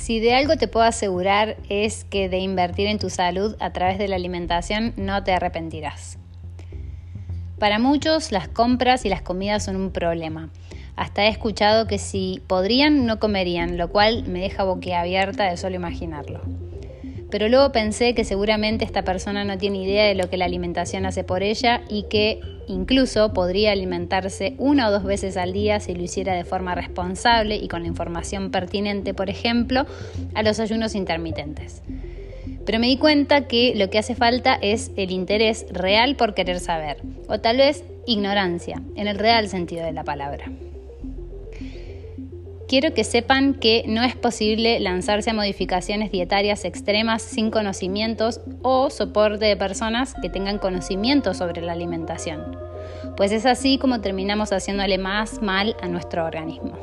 Si de algo te puedo asegurar es que de invertir en tu salud a través de la alimentación no te arrepentirás. Para muchos las compras y las comidas son un problema. Hasta he escuchado que si podrían no comerían, lo cual me deja boquiabierta de solo imaginarlo. Pero luego pensé que seguramente esta persona no tiene idea de lo que la alimentación hace por ella y que incluso podría alimentarse una o dos veces al día si lo hiciera de forma responsable y con la información pertinente, por ejemplo, a los ayunos intermitentes. Pero me di cuenta que lo que hace falta es el interés real por querer saber, o tal vez ignorancia, en el real sentido de la palabra quiero que sepan que no es posible lanzarse a modificaciones dietarias extremas sin conocimientos o soporte de personas que tengan conocimiento sobre la alimentación, pues es así como terminamos haciéndole más mal a nuestro organismo.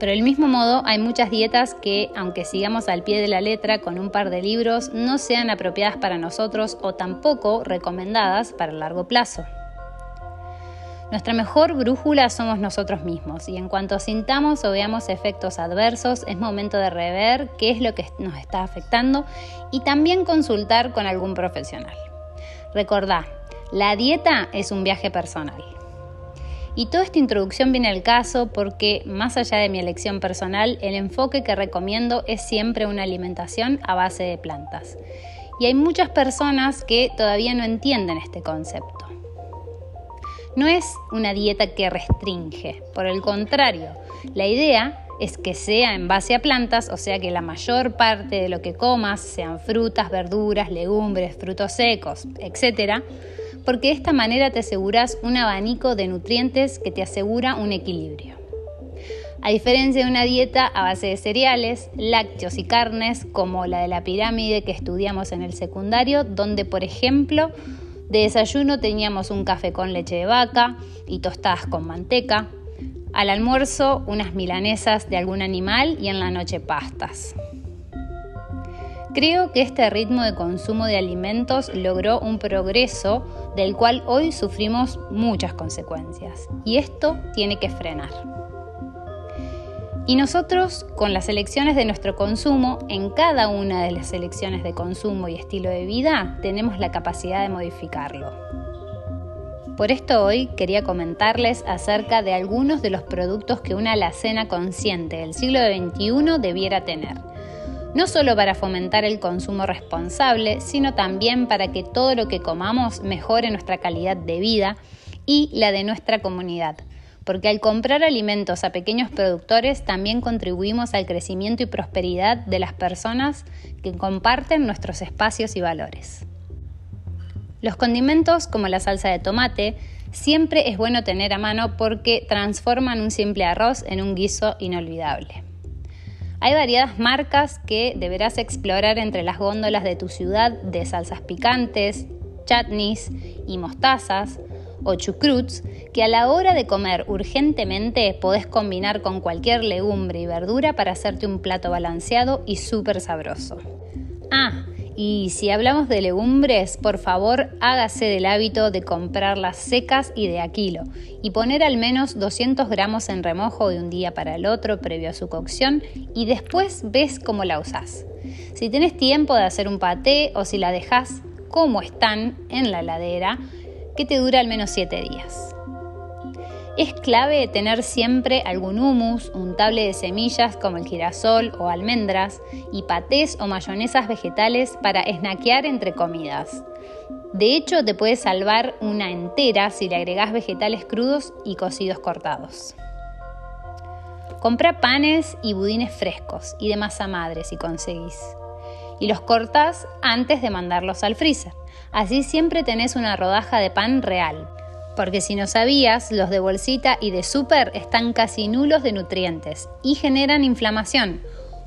Pero del mismo modo hay muchas dietas que, aunque sigamos al pie de la letra con un par de libros, no sean apropiadas para nosotros o tampoco recomendadas para el largo plazo. Nuestra mejor brújula somos nosotros mismos y en cuanto sintamos o veamos efectos adversos es momento de rever qué es lo que nos está afectando y también consultar con algún profesional. Recordá, la dieta es un viaje personal. Y toda esta introducción viene al caso porque, más allá de mi elección personal, el enfoque que recomiendo es siempre una alimentación a base de plantas. Y hay muchas personas que todavía no entienden este concepto. No es una dieta que restringe, por el contrario, la idea es que sea en base a plantas, o sea que la mayor parte de lo que comas sean frutas, verduras, legumbres, frutos secos, etc., porque de esta manera te aseguras un abanico de nutrientes que te asegura un equilibrio. A diferencia de una dieta a base de cereales, lácteos y carnes, como la de la pirámide que estudiamos en el secundario, donde por ejemplo de desayuno teníamos un café con leche de vaca y tostadas con manteca. Al almuerzo unas milanesas de algún animal y en la noche pastas. Creo que este ritmo de consumo de alimentos logró un progreso del cual hoy sufrimos muchas consecuencias y esto tiene que frenar. Y nosotros, con las elecciones de nuestro consumo, en cada una de las elecciones de consumo y estilo de vida, tenemos la capacidad de modificarlo. Por esto hoy quería comentarles acerca de algunos de los productos que una alacena consciente del siglo XXI debiera tener. No solo para fomentar el consumo responsable, sino también para que todo lo que comamos mejore nuestra calidad de vida y la de nuestra comunidad porque al comprar alimentos a pequeños productores también contribuimos al crecimiento y prosperidad de las personas que comparten nuestros espacios y valores. Los condimentos como la salsa de tomate siempre es bueno tener a mano porque transforman un simple arroz en un guiso inolvidable. Hay variadas marcas que deberás explorar entre las góndolas de tu ciudad de salsas picantes, chutneys y mostazas, o chucruts que a la hora de comer urgentemente podés combinar con cualquier legumbre y verdura para hacerte un plato balanceado y súper sabroso. Ah, y si hablamos de legumbres, por favor hágase del hábito de comprarlas secas y de a y poner al menos 200 gramos en remojo de un día para el otro previo a su cocción y después ves cómo la usás. Si tenés tiempo de hacer un paté o si la dejás como están en la heladera, que te dura al menos 7 días. Es clave tener siempre algún humus, un table de semillas como el girasol o almendras y patés o mayonesas vegetales para snackear entre comidas. De hecho, te puede salvar una entera si le agregás vegetales crudos y cocidos cortados. Compra panes y budines frescos y de masa madre si conseguís. Y los cortás antes de mandarlos al freezer. Así siempre tenés una rodaja de pan real. Porque si no sabías, los de bolsita y de súper están casi nulos de nutrientes y generan inflamación,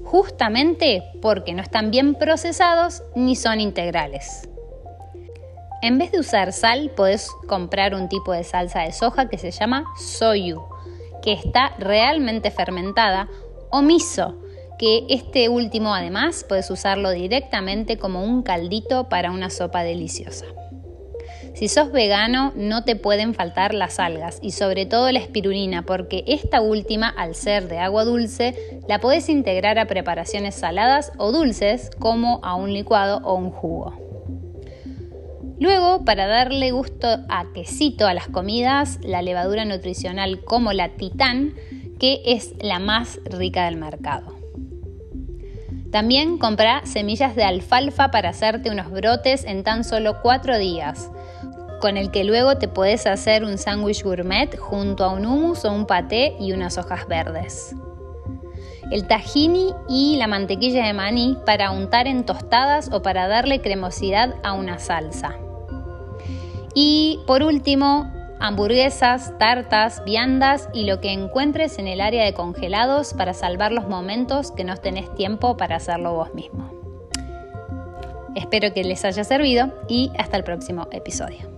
justamente porque no están bien procesados ni son integrales. En vez de usar sal, podés comprar un tipo de salsa de soja que se llama soyu, que está realmente fermentada, o miso, que este último además puedes usarlo directamente como un caldito para una sopa deliciosa. Si sos vegano, no te pueden faltar las algas y sobre todo la espirulina, porque esta última, al ser de agua dulce, la podés integrar a preparaciones saladas o dulces, como a un licuado o un jugo. Luego, para darle gusto a quesito a las comidas, la levadura nutricional como la titán, que es la más rica del mercado. También compra semillas de alfalfa para hacerte unos brotes en tan solo 4 días con el que luego te puedes hacer un sándwich gourmet junto a un hummus o un paté y unas hojas verdes. El tahini y la mantequilla de maní para untar en tostadas o para darle cremosidad a una salsa. Y por último, hamburguesas, tartas, viandas y lo que encuentres en el área de congelados para salvar los momentos que no tenés tiempo para hacerlo vos mismo. Espero que les haya servido y hasta el próximo episodio.